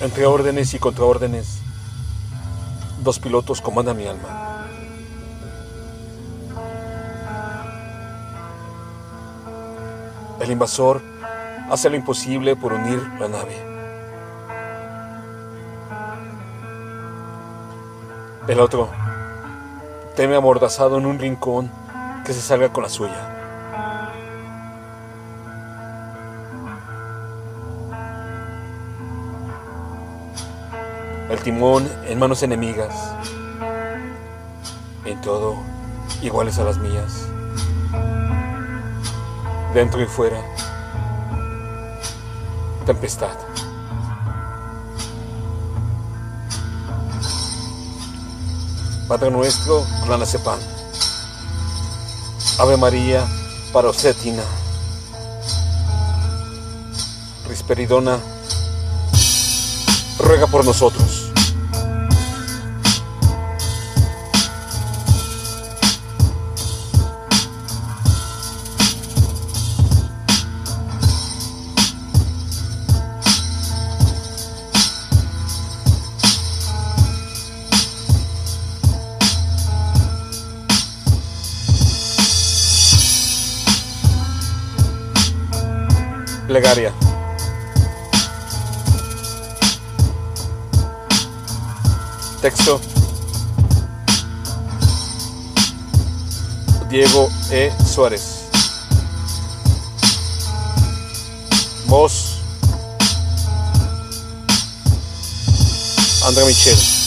Entre órdenes y contraórdenes, dos pilotos comandan mi alma. El invasor hace lo imposible por unir la nave. El otro teme amordazado en un rincón que se salga con la suya. El timón en manos enemigas, en todo iguales a las mías, dentro y fuera, tempestad. Padre nuestro, Clanacepan. Ave María, Parosetina. Risperidona, ruega por nosotros. Plegaria. Texto. Diego E. Suárez. Voz. André Michel.